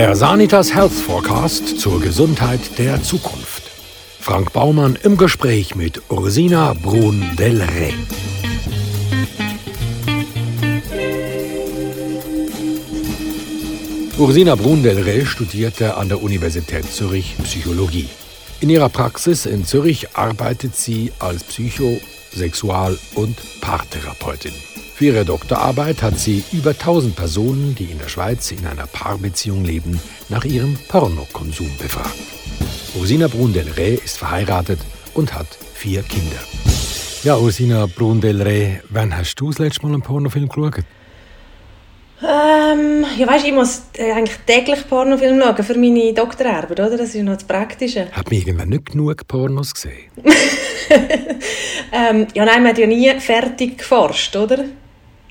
Der Sanitas Health Forecast zur Gesundheit der Zukunft. Frank Baumann im Gespräch mit Ursina Brun-Del Rey. Ursina Brun-Del Rey studierte an der Universität Zürich Psychologie. In ihrer Praxis in Zürich arbeitet sie als Psycho-, Sexual- und Paartherapeutin. Für ihre Doktorarbeit hat sie über 1000 Personen, die in der Schweiz in einer Paarbeziehung leben, nach ihrem Pornokonsum befragt. Ursina Brun-Del Rey ist verheiratet und hat vier Kinder. Ja, Ursina Brun-Del Rey, wann hast du das letzte Mal einen Pornofilm geschaut? Ähm, ja, weißt, ich muss äh, eigentlich täglich Pornofilm schauen für meine Doktorarbeit, oder? Das ist noch das Praktische. Hat mir irgendwann nicht genug Pornos gesehen? ähm, ja, nein, man hat ja nie fertig geforscht, oder?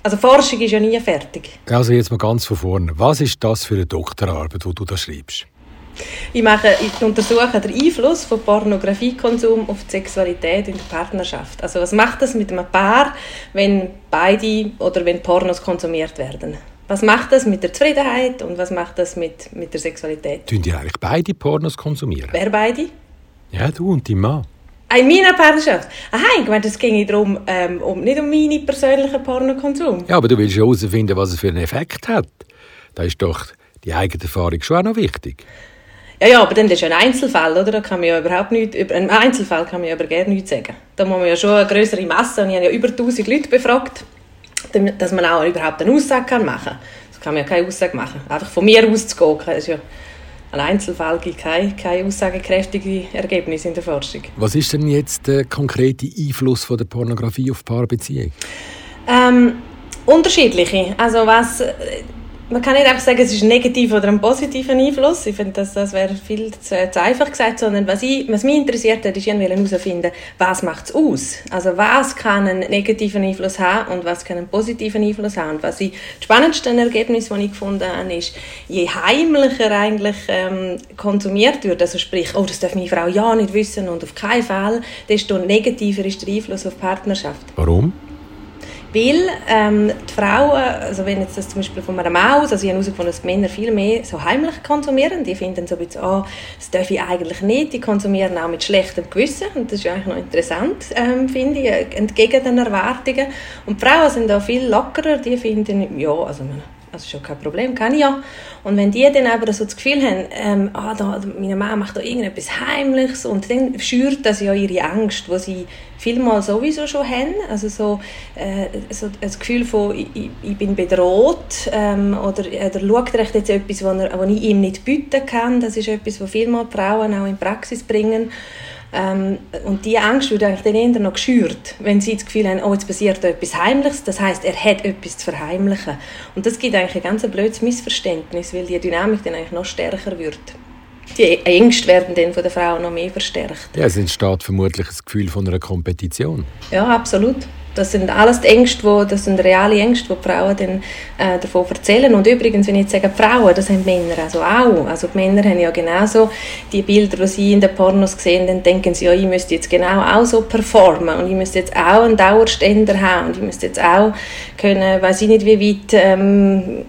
Also Forschung ist ja nie fertig. Also jetzt mal ganz von vorne. Was ist das für eine Doktorarbeit, die du da schreibst? Ich, mache, ich untersuche den Einfluss von Pornografiekonsum auf die Sexualität in der Partnerschaft. Also was macht das mit einem Paar, wenn beide oder wenn Pornos konsumiert werden? Was macht das mit der Zufriedenheit und was macht das mit, mit der Sexualität? Tun die eigentlich beide Pornos konsumieren? Wer beide? Ja, du und dein Mann. In meiner Partnerschaft? Aha, ich meine, es ging darum, ähm, um, nicht um meinen persönlichen Pornokonsum. Ja, aber du willst herausfinden, was es für einen Effekt hat. Da ist doch die eigene Erfahrung schon auch noch wichtig. Ja, ja, aber dann ist ja ein Einzelfall, oder? Da kann man ja überhaupt nicht, über einen Einzelfall kann man ja aber gerne nichts sagen. Da muss man ja schon eine größere Masse, und ich habe ja über 1000 Leute befragt, dass man auch überhaupt eine Aussage machen kann. Das kann man ja keine Aussage machen. Einfach von mir auszugehen, das ist ja ein Einzelfall gibt keine, keine aussagekräftigen Ergebnisse in der Forschung. Was ist denn jetzt der konkrete Einfluss von der Pornografie auf Paarbeziehungen? Ähm, unterschiedliche. Also was man kann nicht einfach sagen, es ist ein negativer oder ein positiver Einfluss. Ich finde, das, das wäre viel zu, zu, einfach gesagt, sondern was, ich, was mich interessiert hat, ist herauszufinden, was macht es aus? Also was kann einen negativen Einfluss haben und was kann einen positiven Einfluss haben? Und was ich, das spannendste Ergebnis, das ich gefunden habe, ist, je heimlicher eigentlich ähm, konsumiert wird, also sprich, oh, das darf meine Frau ja nicht wissen und auf keinen Fall, desto negativer ist der Einfluss auf die Partnerschaft. Warum? Weil ähm, die Frauen, also wenn jetzt das zum Beispiel von einer Maus, also ich habe herausgefunden, dass die Männer viel mehr so heimlich konsumieren. Die finden so ein bisschen, oh, das darf ich eigentlich nicht. Die konsumieren auch mit schlechtem Gewissen. Und das ist eigentlich noch interessant, ähm, finde ich, entgegen den Erwartungen. Und die Frauen sind auch viel lockerer. Die finden, ja, also das ist schon kein Problem, kann ich ja. Und wenn die dann aber so das Gefühl haben, ähm, ah, da, meine Mama macht da irgendetwas Heimliches und dann schürt das ja ihre Angst, die sie vielmal sowieso schon haben. Also so, äh, so das Gefühl von, ich, ich bin bedroht ähm, oder, oder schaut er jetzt etwas, was ich ihm nicht bieten kann. Das ist etwas, was vielmal Frauen auch in Praxis bringen. Ähm, und diese Angst wird eigentlich dann eher noch geschürt, wenn sie das Gefühl haben, oh, jetzt passiert etwas Heimliches. Das heißt, er hat etwas zu verheimlichen. Und das gibt eigentlich ein ganz blödes Missverständnis, weil die Dynamik dann eigentlich noch stärker wird. Die Ängste werden dann von der Frau noch mehr verstärkt. Ja, es entsteht vermutlich das Gefühl von einer Kompetition. Ja, absolut. Das sind alles die Ängste, wo, das sind reale Ängste, die, Frauen dann, äh, davon erzählen. Und übrigens, wenn ich jetzt sage Frauen, das haben Männer also auch. Also die Männer haben ja genauso die Bilder, die sie in den Pornos sehen, dann denken sie, ja, ich müsste jetzt genau auch so performen und ich müsste jetzt auch einen Dauerständer haben und ich müsste jetzt auch können, weiß ich nicht wie weit, ähm,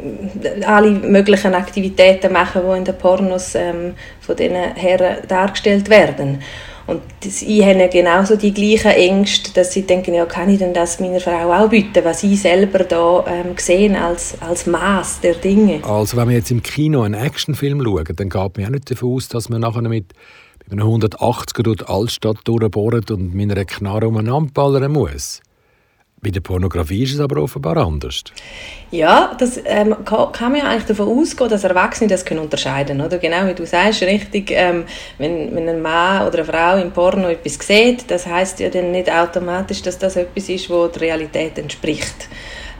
alle möglichen Aktivitäten machen, die in den Pornos ähm, von diesen Herren dargestellt werden. Und sie haben ja genauso die gleichen Ängste, dass sie denken, ja, kann ich denn das meiner Frau auch bieten, was sie selber da ähm, sehen als, als Maß der Dinge. Also wenn wir jetzt im Kino einen Actionfilm schauen, dann geht man ja nicht davon aus, dass man nachher mit, mit einem 180er durch die Altstadt durchbohrt und mit einer Knarre umeinander ballern muss. Bei der Pornografie ist es aber offenbar anders. Ja, das ähm, kann, kann man ja eigentlich davon ausgehen, dass Erwachsene das können unterscheiden oder Genau wie du sagst, richtig, ähm, wenn, wenn ein Mann oder eine Frau im Porno etwas sieht, das heißt ja dann nicht automatisch, dass das etwas ist, was der Realität entspricht.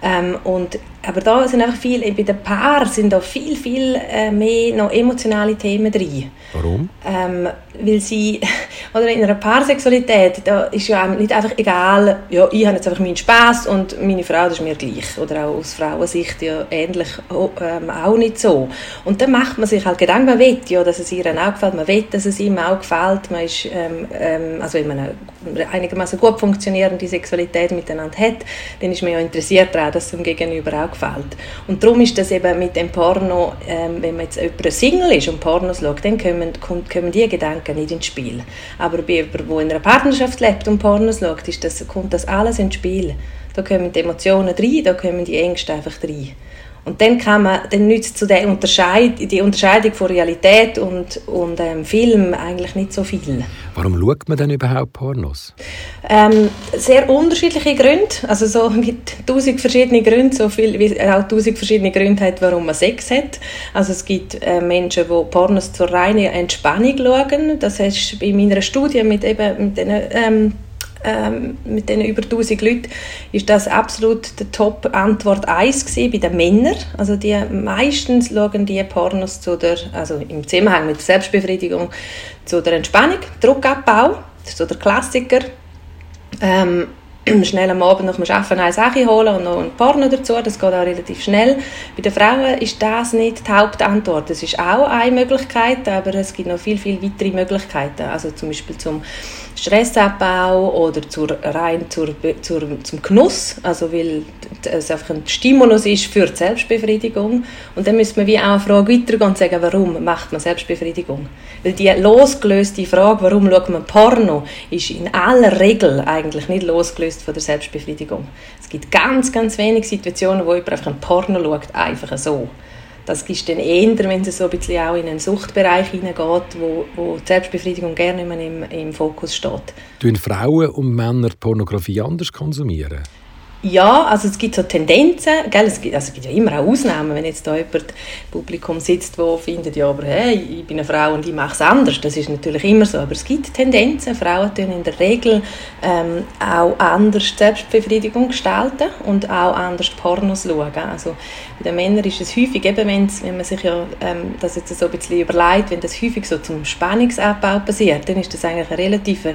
Ähm, und, aber da sind auch viel, bei den Paaren sind da viel, viel äh, mehr noch emotionale Themen drin. Warum? Ähm, weil sie, oder in einer Paarsexualität, da ist ja nicht einfach egal, ja, ich habe jetzt einfach meinen Spaß und meine Frau, das ist mir gleich. Oder auch aus Frauensicht ja ähnlich ähm, auch nicht so. Und dann macht man sich halt Gedanken, man will ja, dass es ihr auch gefällt, man will, dass es ihm auch gefällt, man ist, ähm, ähm, also wenn man eine einigermaßen gut funktionierende Sexualität miteinander hat, dann ist man ja interessiert daran, dass es dem Gegenüber auch auch gefällt. Und darum ist das eben mit dem Porno, ähm, wenn man jetzt jemand Single ist und Pornos schaut, dann kommen, kommen diese Gedanken nicht ins Spiel. Aber bei jemandem, der in einer Partnerschaft lebt und Pornos schaut, ist das, kommt das alles ins Spiel. Da kommen die Emotionen rein, da kommen die Ängste einfach rein. Und dann kann man, dann nützt zu der Unterscheid, die Unterscheidung von Realität und, und ähm, Film eigentlich nicht so viel. Warum schaut man denn überhaupt Pornos? Ähm, sehr unterschiedliche Gründe, also so mit tausend verschiedene Gründe, so viel wie auch tausend verschiedene Gründe hat, warum man Sex hat. Also es gibt äh, Menschen, die Pornos zur reinen Entspannung schauen. Das heißt, bei meiner Studie mit eben mit den ähm, ähm, mit den über 1000 Leuten, ist das absolut die Top-Antwort 1 bei den Männern. Also die meistens schauen die Pornos zu der, also im Zusammenhang mit der Selbstbefriedigung, zu der Entspannung, Druckabbau, das ist so der Klassiker. Ähm, schnell am Abend nach dem Arbeiten eine Sache holen und noch ein Porno dazu, das geht auch relativ schnell. Bei den Frauen ist das nicht die Hauptantwort. Das ist auch eine Möglichkeit, aber es gibt noch viel, viel weitere Möglichkeiten. Also zum Beispiel zum Stressabbau oder zur, rein zur, zur, zum Genuss, also weil es einfach ein Stimulus ist für die Selbstbefriedigung. Und dann müsste man wie auch eine Frage weitergehen und sagen, warum macht man Selbstbefriedigung? Weil die losgelöste Frage, warum schaut man Porno, ist in aller Regel eigentlich nicht losgelöst von der Selbstbefriedigung. Es gibt ganz, ganz wenige Situationen, wo jemand einfach ein Porno schaut, einfach so. Das ist dann eher, wenn es so ein bisschen auch in einen Suchtbereich hineingeht, wo, wo die Selbstbefriedigung gerne immer im, im Fokus steht. Tun Frauen und Männer Pornografie anders konsumieren? Ja, also es gibt so Tendenzen, gell? Es, gibt, also es gibt ja immer auch Ausnahmen, wenn jetzt da jemand im Publikum sitzt, der findet, ja, aber hey, ich bin eine Frau und ich mache es anders, das ist natürlich immer so, aber es gibt Tendenzen, Frauen tun in der Regel ähm, auch anders Selbstbefriedigung gestalten und auch anders Pornos schauen, also bei den Männern ist es häufig, eben wenn man sich ja ähm, das jetzt so ein bisschen überlegt, wenn das häufig so zum Spannungsabbau passiert, dann ist das eigentlich eine relativ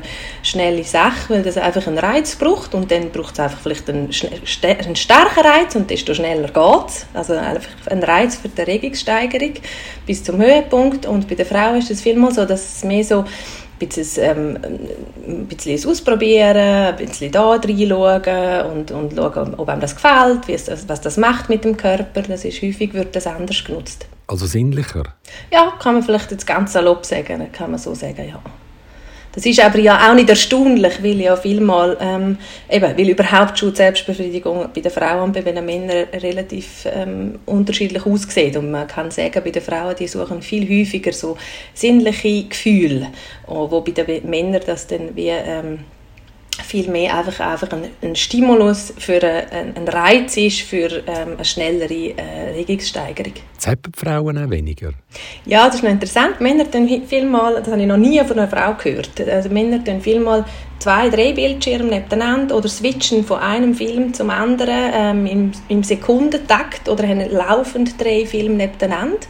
schnelle Sache, weil das einfach einen Reiz braucht und dann braucht es einfach vielleicht einen ein starker Reiz und desto schneller geht es. Also einfach ein Reiz für die Erregungssteigerung bis zum Höhepunkt. Und bei der Frau ist es vielmal so, dass es mehr so ein bisschen, ähm, ein bisschen ausprobieren, ein bisschen da reinschauen und, und schauen, ob einem das gefällt, es, was das macht mit dem Körper. Das ist häufig wird das anders genutzt. Also sinnlicher? Ja, kann man vielleicht jetzt ganz salopp sagen, kann man so sagen, ja. Das ist aber ja auch nicht erstaunlich, weil ja vielmal, ähm, eben, weil überhaupt schon Selbstbefriedigung bei den Frauen und bei den Männern relativ ähm, unterschiedlich aussieht. Und man kann sagen, bei den Frauen, die suchen viel häufiger so sinnliche Gefühle, wo bei den Männern das dann wie ähm, viel mehr einfach, einfach ein, ein Stimulus für einen, ein Reiz ist für ähm, eine schnellere äh, Regungssteigerung. Zappen Frauen auch weniger? Ja, das ist noch interessant. Männer tun vielmal, das habe ich noch nie von einer Frau gehört, also Männer tun vielmal zwei, drei Bildschirme nebeneinander oder switchen von einem Film zum anderen ähm, im, im Sekundentakt oder haben laufend drei Filme nebeneinander.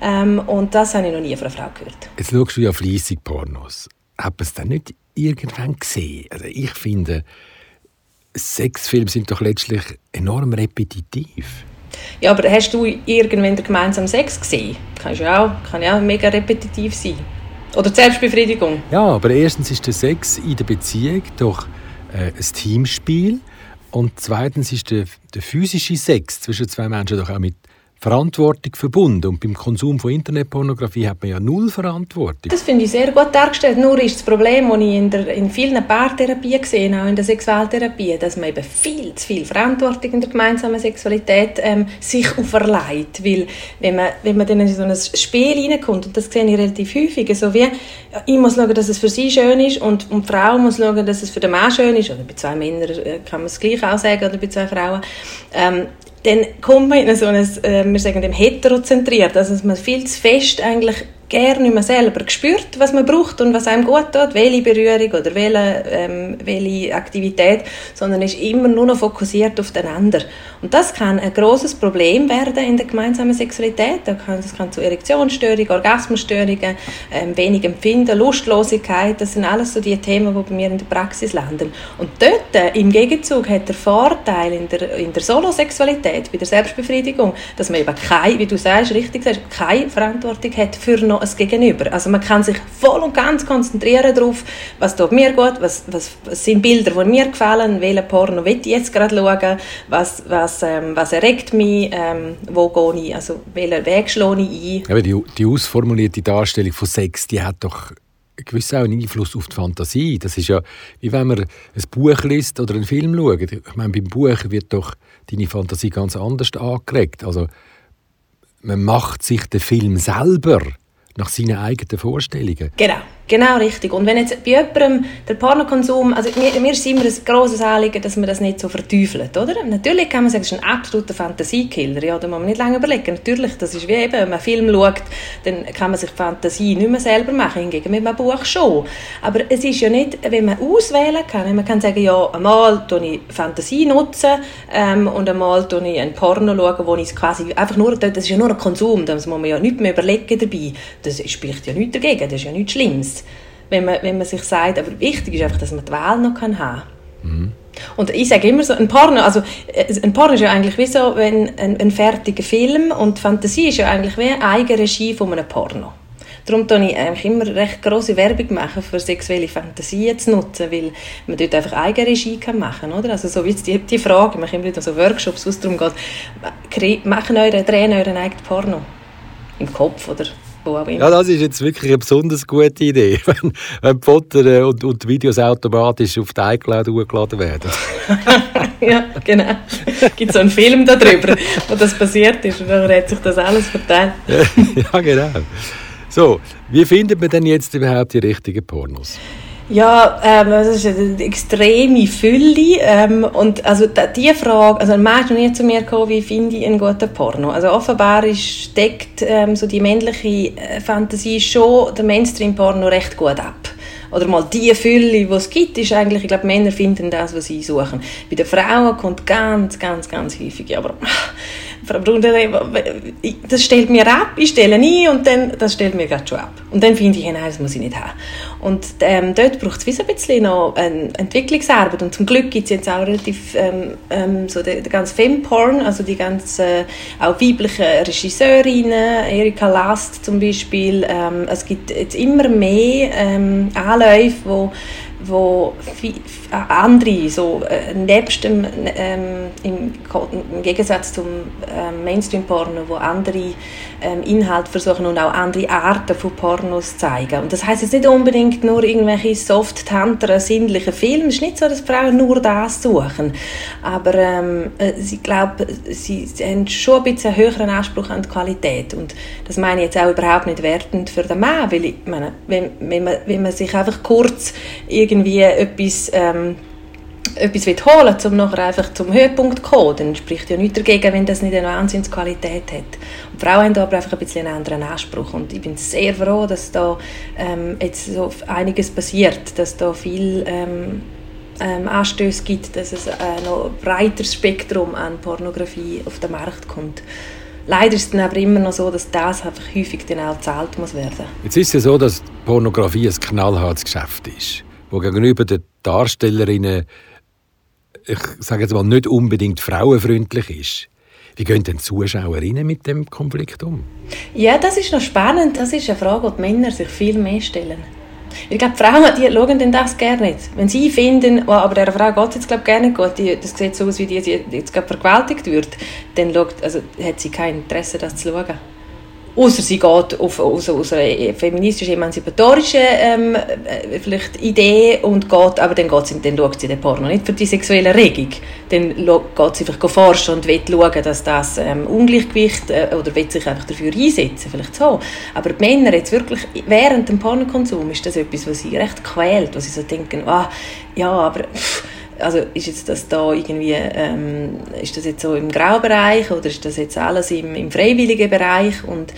Ähm, und das habe ich noch nie von einer Frau gehört. Jetzt schaust du ja fleissig Pornos. Hat es dann nicht irgendwann gesehen. Also ich finde, Sexfilme sind doch letztlich enorm repetitiv. Ja, aber hast du irgendwann gemeinsam Sex gesehen? Kann ja auch, kann ja auch mega repetitiv sein. Oder Selbstbefriedigung. Ja, aber erstens ist der Sex in der Beziehung doch äh, ein Teamspiel und zweitens ist der, der physische Sex zwischen zwei Menschen doch auch mit Verantwortung verbunden. Und beim Konsum von Internetpornografie hat man ja null Verantwortung. Das finde ich sehr gut dargestellt. Nur ist das Problem, das ich in, der, in vielen Paartherapien sehe, auch in der Sexualtherapie, dass man eben viel zu viel Verantwortung in der gemeinsamen Sexualität ähm, sich auferlegt. Weil wenn man, wenn man dann in so ein Spiel reinkommt, und das sehe ich relativ häufig, so wie, ich muss schauen, dass es für sie schön ist und, und die Frau muss schauen, dass es für den Mann schön ist, oder bei zwei Männern äh, kann man es gleich auch sagen, oder bei zwei Frauen. Ähm, dann kommt man in so ein, äh, wir sagen dem heterozentriert, also dass man viel zu fest eigentlich gerne nicht mehr selber gespürt, was man braucht und was einem gut tut, welche Berührung oder welche, ähm, welche Aktivität, sondern ist immer nur noch fokussiert auf den anderen. Und das kann ein großes Problem werden in der gemeinsamen Sexualität. Das kann, zu Erektionsstörungen, Orgasmusstörungen, ähm, wenig Empfinden, Lustlosigkeit, das sind alles so die Themen, die bei mir in der Praxis landen. Und dort äh, im Gegenzug hat der Vorteil in der, in der Solosexualität, bei der Selbstbefriedigung, dass man eben keine, wie du sagst, richtig sagst, keine Verantwortung hat für noch ein Gegenüber. Also man kann sich voll und ganz konzentrieren darauf, was tut mir gut, was, was, was sind Bilder, die mir gefallen, welchen Porno will ich jetzt gerade schauen, was, was, ähm, was erregt mich, ähm, wo gehe ich, also welchen Weg schlage ich ein. Aber die, die ausformulierte Darstellung von Sex, die hat doch gewiss auch einen Einfluss auf die Fantasie. Das ist ja, wie wenn man ein Buch liest oder einen Film schaut. Ich meine, beim Buch wird doch deine Fantasie ganz anders angeregt. Also, man macht sich den Film selber nach seinen eigenen Vorstellungen. Genau. Genau, richtig. Und wenn jetzt bei jemandem der Pornokonsum, also mir, mir ist immer ein grosses Anliegen, dass man das nicht so verteufelt, oder? Natürlich kann man sagen, es ist ein absoluter Fantasiekiller, ja, da muss man nicht lange überlegen. Natürlich, das ist wie eben, wenn man einen Film schaut, dann kann man sich die Fantasie nicht mehr selber machen, hingegen mit einem Buch schon. Aber es ist ja nicht, wenn man auswählen kann, man kann sagen, ja, einmal tue ich Fantasie nutzen ähm, und einmal tue ich ein Porno schauen, wo ich quasi einfach nur, das ist ja nur ein Konsum, da muss man ja nichts mehr überlegen dabei. Das spricht ja nichts dagegen, das ist ja nichts Schlimmes wenn man, wenn man sich sagt, aber wichtig ist einfach, dass man die Wahl noch haben kann. Mhm. Und ich sage immer so, ein Porno, also äh, ein Porno ist ja eigentlich wie so wenn ein, ein fertiger Film und Fantasie ist ja eigentlich wie eine eigene Regie von einem Porno. Darum mache ich eigentlich immer recht große Werbung machen, für sexuelle Fantasien zu nutzen, weil man dort einfach eigene Regie machen kann? Also so wie die, die Frage, ich mache immer wieder so Workshops, wo es darum geht, machen eure, drehen euren eigenen Porno. Im Kopf, oder? Immer. Ja, das ist jetzt wirklich eine besonders gute Idee, wenn, wenn die Fotos äh, und, und die Videos automatisch auf die iCloud hochgeladen werden. ja, genau. Es gibt so einen Film darüber, wo das passiert ist und dann hat sich das alles verteilt. ja, genau. So, wie findet man denn jetzt überhaupt die richtigen Pornos? Ja, ähm, das ist eine extreme Fülle. Ähm, und also die Frage, also ein Mensch noch nie zu mir gekommen, wie finde ich einen guten Porno? Also offenbar ist, deckt ähm, so die männliche äh, Fantasie schon der Mainstream-Porno recht gut ab. Oder mal die Fülle, die es gibt, ist eigentlich, ich glaube, Männer finden das, was sie suchen. Bei den Frauen kommt ganz, ganz, ganz häufig, aber Frau Brunner, das stellt mir ab, ich stelle nie und dann, das stellt mir gerade schon ab. Und dann finde ich, nein, das muss ich nicht haben. Und ähm, dort braucht es ein bisschen noch eine Entwicklungsarbeit und zum Glück gibt es jetzt auch relativ ähm, ähm, so der, der ganze Femporn, also die ganzen äh, auch weiblichen Regisseurinnen, Erika Last zum Beispiel. Ähm, es gibt jetzt immer mehr ähm, Anläufe, wo wo andere, so äh, nebst dem, ähm, im, im, Gegensatz zum ähm, Mainstream-Porno, wo andere ähm, Inhalte versuchen und auch andere Arten von Pornos zeigen. Und das heißt jetzt nicht unbedingt nur irgendwelche soft tantere sinnliche Filme. Es ist nicht so, dass Frauen nur das suchen. Aber ähm, äh, ich glaube, sie, sie haben schon ein bisschen einen höheren Anspruch an die Qualität. Und das meine ich jetzt auch überhaupt nicht wertend für den Mann, weil ich meine, wenn, wenn, man, wenn man sich einfach kurz irgendwie etwas ähm, etwas holen will, um nachher einfach zum Höhepunkt zu kommen, dann spricht ja nichts dagegen, wenn das nicht eine Wahnsinnsqualität hat. Und Frauen haben da aber einfach ein bisschen einen anderen Anspruch und ich bin sehr froh, dass da ähm, jetzt so einiges passiert, dass da viel ähm, ähm, Anstöße gibt, dass es ein noch breiteres Spektrum an Pornografie auf den Markt kommt. Leider ist es dann aber immer noch so, dass das einfach häufig dann auch gezahlt muss werden. Jetzt ist es ja so, dass Pornografie ein knallhartes Geschäft ist, wo gegenüber den Darstellerinnen ich sage jetzt mal, nicht unbedingt frauenfreundlich ist. Wie gehen denn Zuschauerinnen mit dem Konflikt um? Ja, das ist noch spannend. Das ist eine Frage, die die Männer sich viel mehr stellen. Ich glaube, Frauen die schauen denn das gerne nicht. Wenn sie finden, oh, aber dieser Frau geht es jetzt glaube gerne nicht gut, die, das sieht so aus, wie die jetzt gerade vergewaltigt wird, dann schaut, also, hat sie kein Interesse, das zu schauen. Außer sie geht auf, aus, aus einer feministischen, emanzipatorischen ähm, äh, vielleicht Idee und geht, aber dann, geht sie, dann schaut sie den Porno nicht für die sexuelle Regung. Dann geht sie einfach forschen und will schauen, dass das ähm, Ungleichgewicht äh, oder will sich einfach dafür einsetzen, vielleicht so. Aber die Männer jetzt wirklich während dem Pornokonsum ist das etwas, was sie recht quält, wo sie so denken, ah, ja, aber... Pff, also ist jetzt das da irgendwie, ähm, ist das jetzt so im Graubereich oder ist das jetzt alles im, im freiwilligen Bereich und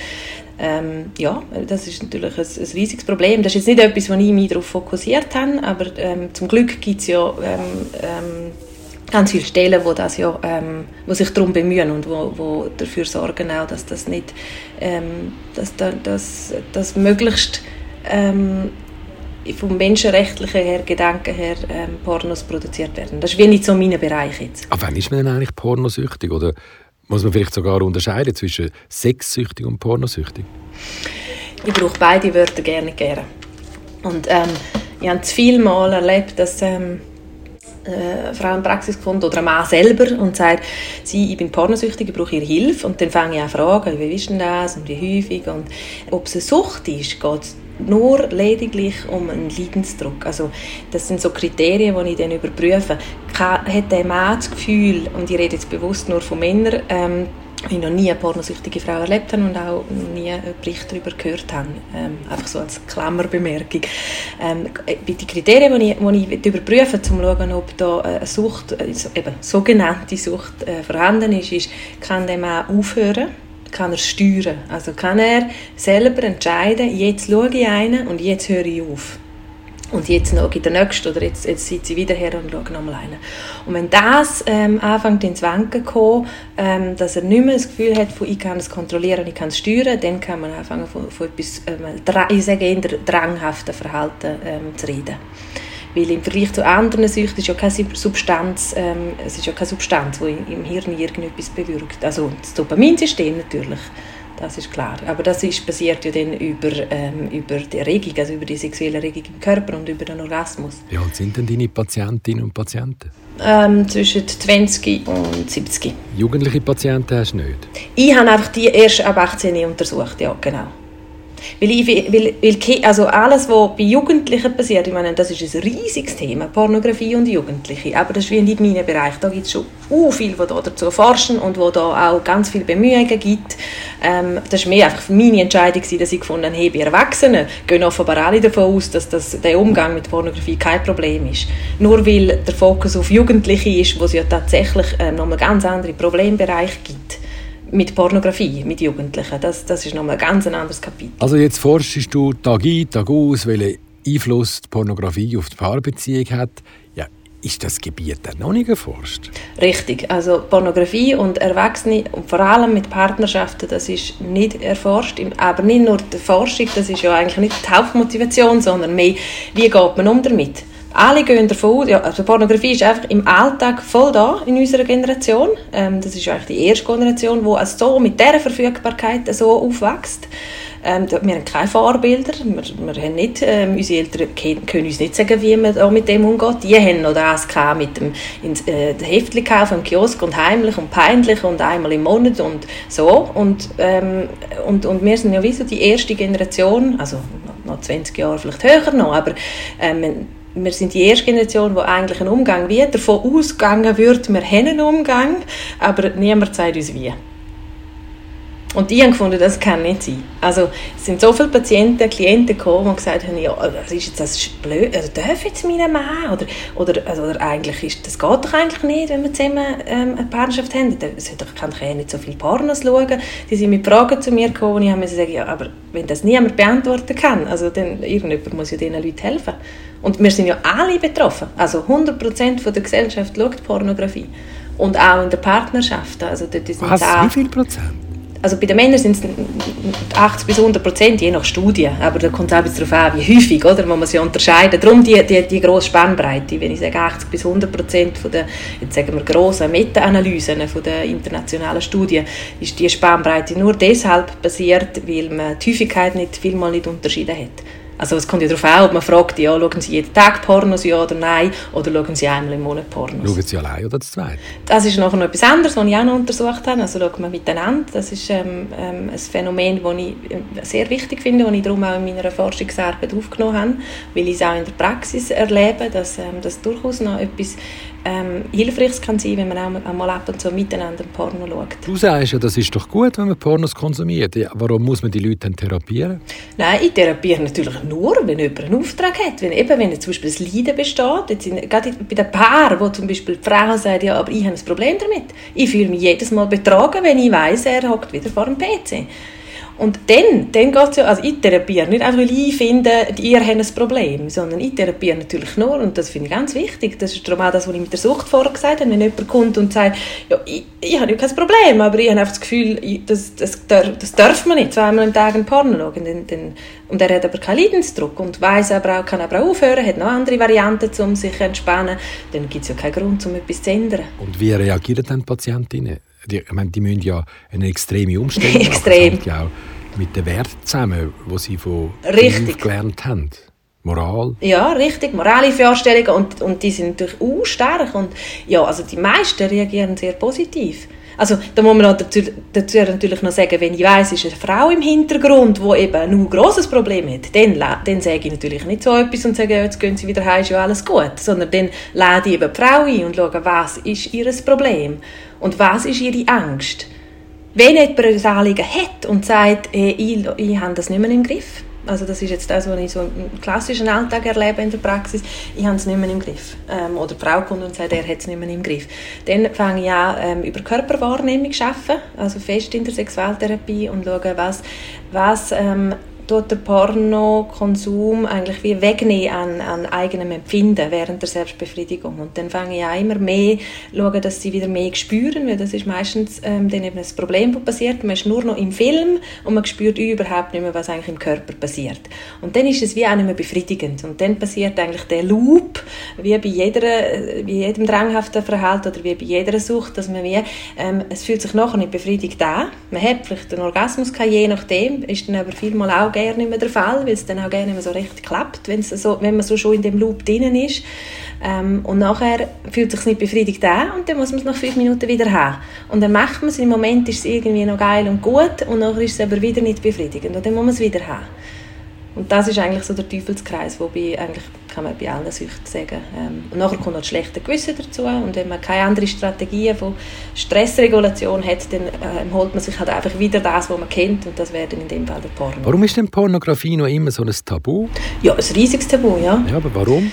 ähm, ja, das ist natürlich ein, ein, riesiges Problem. Das ist jetzt nicht etwas, wo ich mich darauf fokussiert habe, aber ähm, zum Glück gibt es ja ähm, ähm, ganz viele Stellen, wo, das ja, ähm, wo sich darum bemühen und wo, wo dafür sorgen auch, dass das nicht, dass, dass, dass möglichst ähm, vom menschenrechtlichen her, Gedanken her ähm, Pornos produziert werden. Das ist wie nicht so mein Bereich jetzt. Aber wann ist man denn eigentlich pornosüchtig? Oder muss man vielleicht sogar unterscheiden zwischen sexsüchtig und pornosüchtig? Ich brauche beide Wörter gerne gerne. Und ähm, ich habe zu viel Mal erlebt, dass ähm, äh, Frau in Praxis gefunden oder ein Mann selber und sagt, sie, ich bin pornosüchtig, ich brauche ihre Hilfe. Und dann fange ich an zu fragen, wie ist denn das und wie häufig und ob es eine Sucht ist, geht nur lediglich um einen Leidensdruck. Also das sind so Kriterien, die ich dann überprüfe. Hat der Mann das Gefühl, und ich rede jetzt bewusst nur von Männern, ähm, ich noch nie eine pornosüchtige Frau erlebt habe und auch nie einen Bericht darüber gehört habe. Ähm, einfach so als Klammerbemerkung. Ähm, die Kriterien, die ich, die ich überprüfe, um zu schauen, ob da eine Sucht, also eben sogenannte Sucht äh, vorhanden ist, ist, kann der Mann aufhören, kann er steuern. Also kann er selber entscheiden, jetzt schaue ich einen und jetzt höre ich auf. Und jetzt noch in der nächsten oder jetzt, jetzt sitze sie wieder her und schaue nochmal rein. Und wenn das ähm, anfängt ins Wanken zu kommen, ähm, dass er nicht mehr das Gefühl hat, von, ich kann es kontrollieren, ich kann es steuern, dann kann man anfangen von, von etwas, ähm, ich sage eher dranghaften Verhalten ähm, zu reden. Weil im Vergleich zu anderen Süchten ist ja keine Substanz, ähm, es ist ja keine Substanz, die im Hirn irgendetwas bewirkt. Also das Dopaminsystem natürlich. Das ist klar. Aber das ist basiert ja dann über, ähm, über die Erregung, also über die sexuelle Erregung im Körper und über den Orgasmus. Wie alt sind denn deine Patientinnen und Patienten? Ähm, zwischen 20 und 70. Jugendliche Patienten hast du nicht? Ich habe einfach die erst ab 18 untersucht, ja, genau. Weil, ich, weil, weil also alles, was bei Jugendlichen passiert, ich meine, das ist ein riesiges Thema, Pornografie und Jugendliche, aber das ist wie nicht mein Bereich. Da gibt es schon viel, die dazu forschen und wo da auch ganz viele Bemühungen gibt. Ähm, das war mehr einfach meine Entscheidung, dass ich gefunden habe, hey, bei Erwachsenen gehen offenbar alle davon aus, dass das, der Umgang mit Pornografie kein Problem ist. Nur weil der Fokus auf Jugendliche ist, wo es ja tatsächlich ähm, nochmal ganz andere Problembereiche gibt mit Pornografie, mit Jugendlichen. Das, das ist nochmal ein ganz anderes Kapitel. Also jetzt forschst du Tag ein, Tag aus, welchen Einfluss die Pornografie auf die Paarbeziehung hat. Ja, ist das Gebiet dann noch nicht erforscht? Richtig. Also Pornografie und Erwachsene und vor allem mit Partnerschaften, das ist nicht erforscht. Aber nicht nur die Forschung, das ist ja eigentlich nicht die Hauptmotivation, sondern mehr, wie geht man um damit? Alle gehen davon ja, also Pornografie ist einfach im Alltag voll da in unserer Generation. Ähm, das ist eigentlich die erste Generation, die also so mit dieser Verfügbarkeit so aufwächst. Ähm, wir haben keine Vorbilder, wir, wir haben nicht, ähm, unsere Eltern können, können uns nicht sagen, wie man da mit dem umgeht. Die haben noch das mit dem ins, äh, Heftchen kaufen im Kiosk und heimlich und peinlich und einmal im Monat und so. Und, ähm, und, und wir sind ja wie so die erste Generation, also noch 20 Jahre vielleicht höher noch, aber ähm, wir sind die erste Generation, wo eigentlich ein Umgang wie davon ausgegangen wird, wir haben einen Umgang, aber niemand sagt uns wie. Und ich habe gefunden, das kann nicht sein. Also es sind so viele Patienten, Klienten gekommen, die gesagt haben, ja, das ist jetzt das blöd, also darf jetzt meine Mann? Oder, oder, also, oder eigentlich ist, das geht doch eigentlich nicht, wenn wir zusammen ähm, eine Partnerschaft haben. Das kann doch eh nicht so viele Pornos schauen. Die sind mit Fragen zu mir gekommen und ich habe gesagt, ja, aber wenn das niemand beantworten kann, also dann irgendjemand muss ja diesen Leuten helfen. Und wir sind ja alle betroffen. Also 100% der Gesellschaft schaut Pornografie. Und auch in der Partnerschaft. Also dort sind Was? Wie viel Prozent? Also bei den Männern sind es 80 bis 100 Prozent, je nach Studie. Aber da kommt es auch darauf an, wie häufig, oder, wo man sie unterscheiden. Darum die, die, die grosse Spannbreite. Wenn ich sage 80 bis 100 Prozent von der, jetzt sagen wir, grossen Meta-Analysen von der internationalen Studien, ist die Spannbreite nur deshalb basiert, weil man die Häufigkeit nicht, vielmal nicht unterschieden hat. Also es kommt ja darauf an, ob man fragt, ja, schauen Sie jeden Tag Pornos, ja oder nein, oder schauen Sie einmal im Monat Pornos. Schauen Sie allein oder zu zweit? Das ist noch etwas anderes, was ich auch noch untersucht habe. Also schauen wir miteinander. Das ist ähm, ähm, ein Phänomen, das ich äh, sehr wichtig finde, das ich darum auch in meiner Forschungsarbeit aufgenommen habe, weil ich es auch in der Praxis erlebe, dass ähm, das durchaus noch etwas ähm, hilfreich kann sein, wenn man auch einmal ab und zu miteinander Porno schaut. Du sagst ja, das ist doch gut, wenn man Pornos konsumiert. Ja, warum muss man die Leute dann therapieren? Nein, ich therapiere natürlich nur, wenn jemand einen Auftrag hat. Wenn, eben, wenn zum Beispiel das Leiden besteht, jetzt in, gerade bei den Paaren, wo zum Beispiel die Frau sagt, ja, aber ich habe ein Problem damit. Ich fühle mich jedes Mal betrogen, wenn ich weiß, er hockt wieder vor dem PC. Und dann, dann geht es ja, also ich therapiere nicht einfach, weil ich finde, ihr habt ein Problem, sondern ich therapiere natürlich nur, und das finde ich ganz wichtig, das ist darum auch das, was ich mit der Sucht vorher gesagt habe, wenn jemand kommt und sagt, ja, ich, ich habe ja kein Problem, aber ich habe einfach das Gefühl, ich, das, das, das darf man nicht, zweimal am Tag einen Porno schauen, dann, dann, und er hat aber keinen Leidensdruck und weiß aber auch, kann aber auch aufhören, hat noch andere Varianten, um sich zu entspannen, dann gibt es ja keinen Grund, um etwas zu ändern. Und wie reagieren dann Patientinnen? Die, ich meine, die müssen ja eine extreme Umstellung Extrem. machen. Ja mit den Werten zusammen, die Sie von Richtig. gelernt haben. Moral? Ja, richtig. Moralische Vorstellungen und, und die sind natürlich auch stark. Und ja, also die meisten reagieren sehr positiv. Also da muss man dazu, dazu natürlich noch sagen, wenn ich weiss, ist eine Frau im Hintergrund, die eben nur ein grosses Problem hat, dann, dann sage ich natürlich nicht so etwas und sage, jetzt gehen sie wieder heim, ist ja alles gut, sondern dann lade ich eben die Frau ein und schaue, was ist ihr Problem und was ist ihre Angst. Wenn jemand ein Anliegen hat und sagt, hey, ich, ich habe das nicht mehr im Griff, also das ist jetzt das, was ich so im klassischen Alltag erlebe in der Praxis. Ich habe es nicht mehr im Griff. Ähm, oder die Frau kommt und sagt, er hat es nicht mehr im Griff. Dann fange ich an, ähm, über Körperwahrnehmung zu arbeiten, also fest in der Sexualtherapie und schaue, was, was ähm, tut der Pornokonsum eigentlich wie wegnehmen an, an eigenem Empfinden während der Selbstbefriedigung. Und dann fange ich auch immer mehr schauen, dass sie wieder mehr spüren, weil das ist meistens ähm, dann eben das Problem, das passiert. Man ist nur noch im Film und man spürt überhaupt nicht mehr, was eigentlich im Körper passiert. Und dann ist es wie auch nicht mehr befriedigend. Und dann passiert eigentlich der Loop, wie bei, jeder, bei jedem dranghaften Verhalten oder wie bei jeder Sucht, dass man wie, ähm, es fühlt sich nachher nicht befriedigt an. Man hat vielleicht einen Orgasmus, je nachdem, ist dann aber vielmal auch eher nicht mehr der Fall, weil es dann auch gerne nicht mehr so recht klappt, so, wenn man so schon in dem Loop drin ist. Ähm, und nachher fühlt es sich nicht befriedigt an und dann muss man es nach fünf Minuten wieder haben. Und dann macht man es, im Moment ist es irgendwie noch geil und gut und nachher ist es aber wieder nicht befriedigend und dann muss man es wieder haben. Und das ist eigentlich so der Teufelskreis, wobei eigentlich kann man bei allen Süchten sagen. Ähm, und nachher kommt noch das schlechte Gewissen dazu und wenn man keine andere Strategien von Stressregulation hat, dann ähm, holt man sich halt einfach wieder das, was man kennt und das wäre dann in dem Fall der Porno. Warum ist denn Pornografie noch immer so ein Tabu? Ja, ein riesiges Tabu, ja. Ja, aber warum?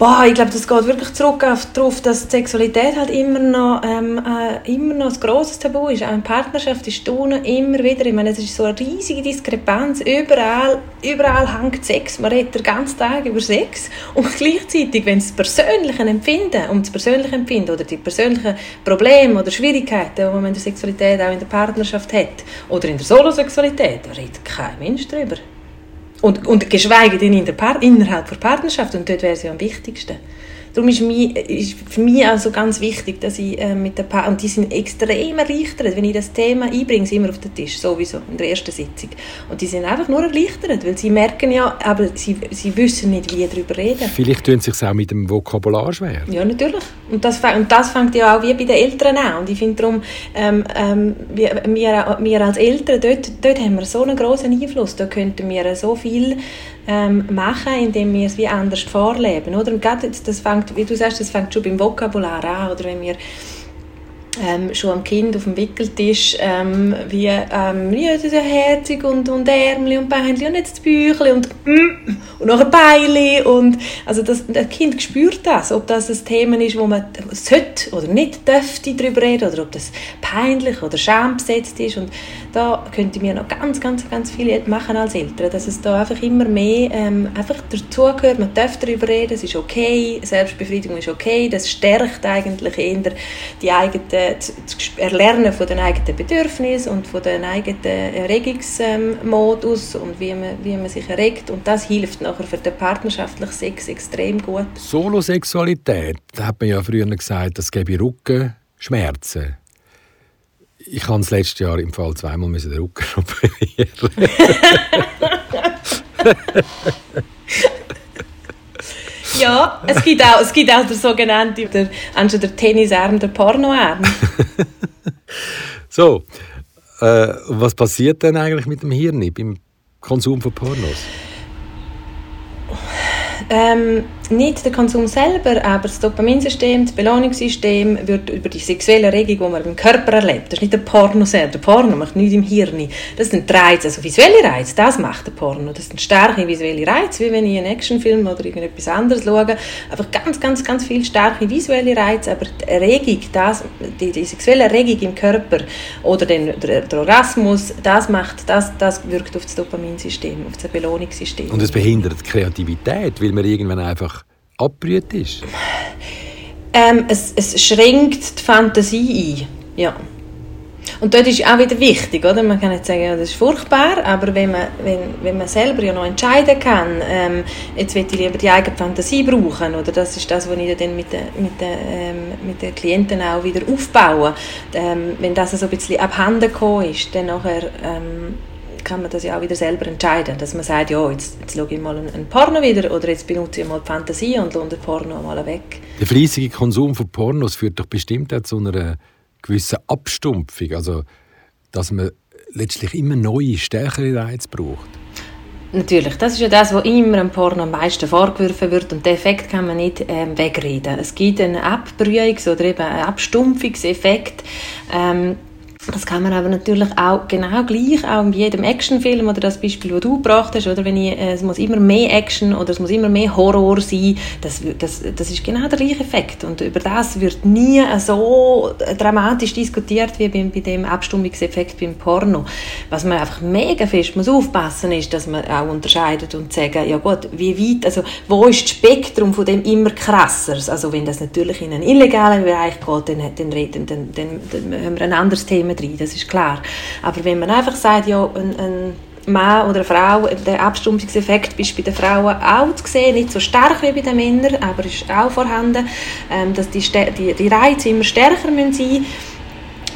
Boah, ich glaube, das geht wirklich zurück auf, darauf, dass Sexualität halt immer noch, ähm, äh, immer noch ein grosses Tabu ist. Auch in Partnerschaft ist immer wieder, ich meine, es ist so eine riesige Diskrepanz. Überall, überall hängt Sex. Man redet den ganzen Tag über Sex. Und gleichzeitig, wenn es persönliche Empfinden, um das persönliche Empfinden oder die persönlichen Probleme oder Schwierigkeiten, die man in der Sexualität auch in der Partnerschaft hat, oder in der Solosexualität, da redet kein Mensch drüber. Und, und geschweige denn in der Par innerhalb der Partnerschaft. Und dort wäre ja am wichtigsten. Darum ist, mich, ist für mich also ganz wichtig, dass ich äh, mit der pa und die sind extrem erleichtert, wenn ich das Thema einbringe, sie immer auf den Tisch, sowieso, in der ersten Sitzung. Und die sind einfach nur erleichtert, weil sie merken ja, aber sie, sie wissen nicht, wie darüber reden. Vielleicht tun sie sich auch mit dem Vokabular schwer. Ja, natürlich. Und das, und das fängt ja auch wie bei den Eltern an. Und ich finde darum, ähm, ähm, wir, wir, wir als Eltern, dort, dort haben wir so einen großen Einfluss, da könnten wir so viel ähm, machen, indem wir es wie anders vorleben. Oder? Und gerade das fängt, wie du sagst, das fängt schon beim Vokabular an. Oder wenn wir ähm, schon am Kind auf dem Wickeltisch ähm, wie ähm, ja, das ist ja herzig und, und Ärmel und Beinchen und jetzt das Büchli und mm, und noch ein Beili und also das, das Kind spürt das, ob das ein Thema ist, wo man sollte oder nicht dürfte darüber reden oder ob das peinlich oder schambesetzt ist und da könnte mir noch ganz, ganz, ganz viel machen als Eltern, dass es da einfach immer mehr ähm, einfach dazugehört, man darf darüber reden, es ist okay, Selbstbefriedigung ist okay, das stärkt eigentlich eher die eigene das Erlernen von den eigenen Bedürfnissen und von den eigenen Erregungsmodus und wie man, wie man sich erregt und das hilft nachher für den partnerschaftlichen Sex extrem gut. Solosexualität, da hat man ja früher gesagt, das gebe Rückenschmerzen. Ich habe das letzte Jahr im Fall zweimal den Rücken operieren. Ja, es gibt auch, es gibt auch der sogenannte, der, anstatt der Tennisarm, der Pornoarm. so, äh, was passiert denn eigentlich mit dem Hirn beim Konsum von Pornos? Ähm, nicht der Konsum selber, aber das Dopaminsystem, das Belohnungssystem wird über die sexuelle Regung, die man im Körper erlebt, das ist nicht der Porno selber. Der Porno macht nichts im Hirn. Das sind Reize, also visuelle Reize, das macht der Porno. Das sind starke visuelle Reize, wie wenn ich einen Actionfilm oder irgendetwas anderes schaue. Einfach ganz, ganz, ganz viele starke visuelle Reize, aber die Erregung, das, die, die sexuelle Erregung im Körper oder den, der, der Orgasmus, das macht, das, das wirkt auf das Dopaminsystem, auf das Belohnungssystem. Und es behindert Kreativität, weil man irgendwann einfach abgerührt ist? Ähm, es, es schränkt die Fantasie ein. Ja. Und dort ist auch wieder wichtig, oder? Man kann nicht sagen, ja, das ist furchtbar, aber wenn man, wenn, wenn man selber ja noch entscheiden kann, ähm, jetzt will ich lieber die eigene Fantasie brauchen, oder das ist das, was ich dann mit den, mit den, ähm, mit den Klienten auch wieder aufbaue. Ähm, wenn das so ein bisschen abhanden gekommen ist, dann nachher ähm, kann man das ja auch wieder selber entscheiden, dass man sagt, ja, jetzt, jetzt schaue ich mal einen, Porno wieder oder jetzt benutze ich mal die Fantasie und lohne den Porno mal weg. Der fleissige Konsum von Pornos führt doch bestimmt auch zu einer gewissen Abstumpfung, also dass man letztlich immer neue, stärkere Reize braucht. Natürlich, das ist ja das, was immer am Porno am meisten vorgeworfen wird und den Effekt kann man nicht ähm, wegreden. Es gibt einen Abbrühungs- oder eben einen Abstumpfungseffekt. Ähm, das kann man aber natürlich auch genau gleich, auch in jedem Actionfilm oder das Beispiel, das du gebracht hast, oder wenn ich, äh, es muss immer mehr Action oder es muss immer mehr Horror sein, das, das, das ist genau der gleiche Effekt und über das wird nie so dramatisch diskutiert wie bei, bei dem Abstimmungseffekt beim Porno. Was man einfach mega fest muss aufpassen ist, dass man auch unterscheidet und sagen, ja gut, wie weit, also wo ist das Spektrum von dem immer krasser? Also wenn das natürlich in einen illegalen Bereich geht, dann, dann, dann, dann, dann, dann haben wir ein anderes Thema drin, das ist klar. Aber wenn man einfach sagt, ja, ein, ein Mann oder eine Frau, der Abstumpfungseffekt ist bei den Frauen auch zu sehen, nicht so stark wie bei den Männern, aber ist auch vorhanden, ähm, dass die, die, die Reize immer stärker müssen sein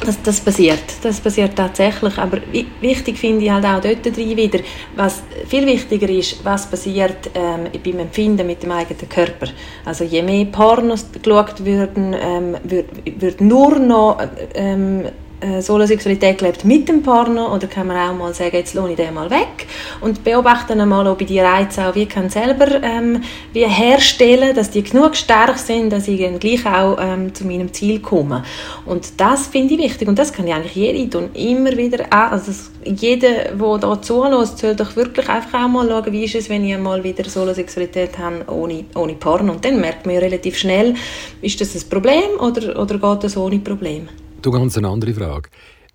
das, das passiert, das passiert tatsächlich, aber wichtig finde ich halt auch dort drin wieder, was viel wichtiger ist, was passiert ähm, beim Empfinden mit dem eigenen Körper. Also je mehr Pornos geschaut würden, ähm, würde würd nur noch ähm, äh, Solosexualität gelebt mit dem Partner oder kann man auch mal sagen, jetzt lohne ich den mal weg und beobachten einmal, ob ich die Reize auch wie kann selber ähm, wie herstellen, dass die genug stark sind, dass ich dann gleich auch ähm, zu meinem Ziel komme. Und das finde ich wichtig und das kann ich eigentlich jede tun, immer wieder an. Also jeder, der da zulässt, soll doch wirklich einfach auch mal schauen, wie ist es, wenn ich einmal wieder Solosexualität habe ohne, ohne Porno. Und dann merkt man ja relativ schnell, ist das ein Problem oder, oder geht das ohne Problem. Du ganz eine andere Frage.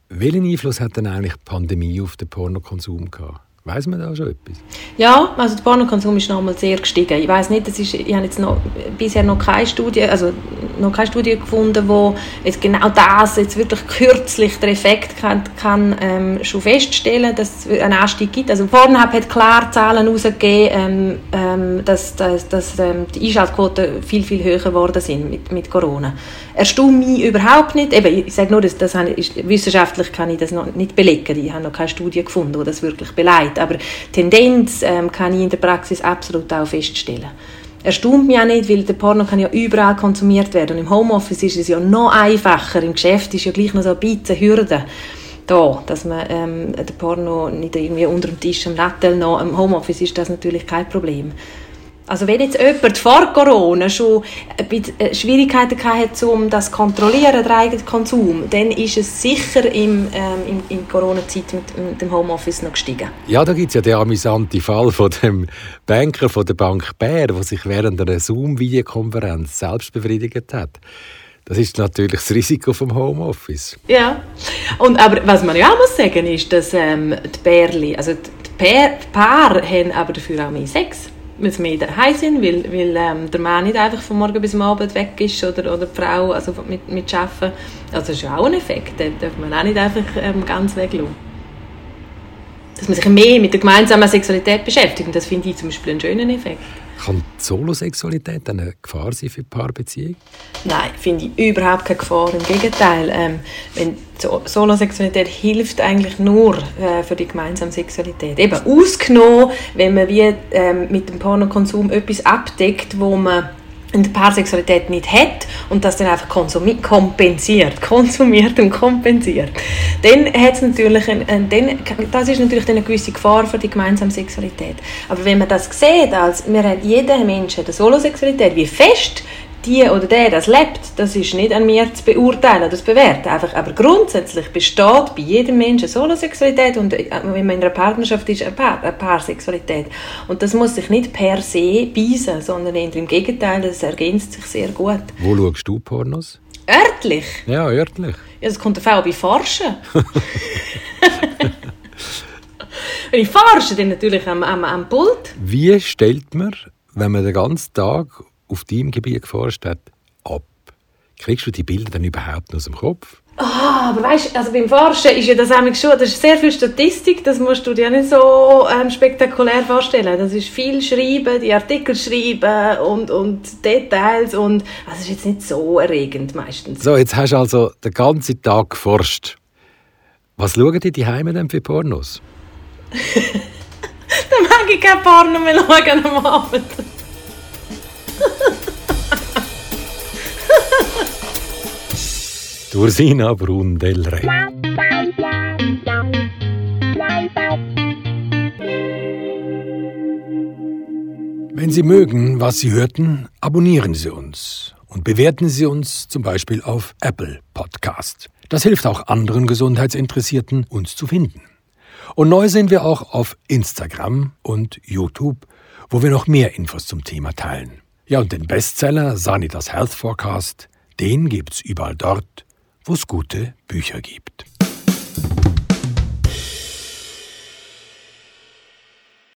Welchen Einfluss hat denn eigentlich die Pandemie auf den Pornokonsum gehabt? Weiß man da schon etwas? Ja, also der Pornokonsum ist nochmal sehr gestiegen. Ich weiß nicht, das ist, ich habe jetzt noch, bisher noch keine Studie, also noch keine Studie gefunden, wo jetzt genau das jetzt wirklich kürzlich der Effekt kann, kann ähm, schon feststellen, dass es einen Anstieg gibt. Also Pornhub hat klar Zahlen herausgegeben, ähm, ähm, dass, dass, dass ähm, die Einschaltquoten viel viel höher geworden sind mit, mit Corona. Erstaunt mich überhaupt nicht. Eben, ich sage nur, dass das ist, wissenschaftlich kann ich das noch nicht belegen. Ich habe noch keine Studie gefunden, die das wirklich beleidigt. Aber Tendenz ähm, kann ich in der Praxis absolut auch feststellen. Erstaunt mich auch nicht, weil der Porno kann ja überall konsumiert werden. Und im Homeoffice ist es ja noch einfacher. Im Geschäft ist ja gleich noch so ein bisschen Hürde da, dass man ähm, den Porno nicht irgendwie unter dem Tisch am Nattel noch, im Homeoffice ist das natürlich kein Problem. Also wenn jetzt jemand vor Corona schon äh, Schwierigkeiten hatte, um das zu kontrollieren, den eigenen Konsum, dann ist es sicher im, ähm, in, in Corona-Zeit mit, mit, dem Homeoffice noch gestiegen. Ja, da gibt es ja den amüsanten Fall von dem Banker von der Bank Bär, der sich während einer Zoom-Videokonferenz selbst befriedigt hat. Das ist natürlich das Risiko vom Homeoffice. Ja, und, aber was man ja auch muss sagen ist, dass ähm, die Bärli, also die Paar haben aber dafür auch mehr Sex sie mehr daheim sind, weil, weil ähm, der Mann nicht einfach von morgen bis Abend weg ist oder, oder die Frau also mit, mit Arbeiten. Also das ist ja auch ein Effekt, den darf man auch nicht einfach ähm, ganz weglassen. Dass man sich mehr mit der gemeinsamen Sexualität beschäftigt, das finde ich zum Beispiel einen schönen Effekt. Kann Solosexualität eine Gefahr sein für die Paarbeziehung? Nein, finde ich überhaupt keine Gefahr. Im Gegenteil, ähm, wenn Solosexualität hilft eigentlich nur äh, für die gemeinsame Sexualität. Eben ausgenommen, wenn man wie ähm, mit dem Pornokonsum etwas abdeckt, wo man in der Paarsexualität nicht hat und das dann einfach kompensiert, konsumiert und kompensiert, dann hat natürlich ein, dann, das ist natürlich eine gewisse Gefahr für die gemeinsame Sexualität. Aber wenn man das sieht, als wir haben, jeder Mensch hat eine Solosexualität, wie fest die oder der das lebt, das ist nicht an mir zu beurteilen oder zu bewerten. Einfach, aber grundsätzlich besteht bei jedem Menschen Solosexualität und äh, wenn man in einer Partnerschaft ist, eine, Paar, eine Paarsexualität. Und das muss sich nicht per se beißen, sondern im Gegenteil, das ergänzt sich sehr gut. Wo schaust du Pornos? Örtlich? Ja, örtlich. Ja, das kommt auch bei Forschen. Wenn ich forsche, dann natürlich am, am, am Pult. Wie stellt man, wenn man den ganzen Tag auf deinem Gebiet geforscht hat, ab? Kriegst du die Bilder dann überhaupt noch aus dem Kopf? Ah, aber weißt, also beim Forschen ist ja das eigentlich schon, das ist sehr viel Statistik, das musst du dir nicht so ähm, spektakulär vorstellen. Das ist viel Schreiben, die Artikel schreiben und, und Details und also das ist jetzt nicht so erregend meistens. So, jetzt hast du also den ganzen Tag geforscht. Was schauen die Heime denn für Pornos? Dann mag ich kein Porno mehr schauen am Abend. Dursina Brun del Re. Wenn Sie mögen, was Sie hörten, abonnieren Sie uns und bewerten Sie uns zum Beispiel auf Apple Podcast. Das hilft auch anderen Gesundheitsinteressierten, uns zu finden. Und neu sind wir auch auf Instagram und YouTube, wo wir noch mehr Infos zum Thema teilen. Ja, und den Bestseller Sanitas Health Forecast, den gibt's überall dort, wo es gute Bücher gibt.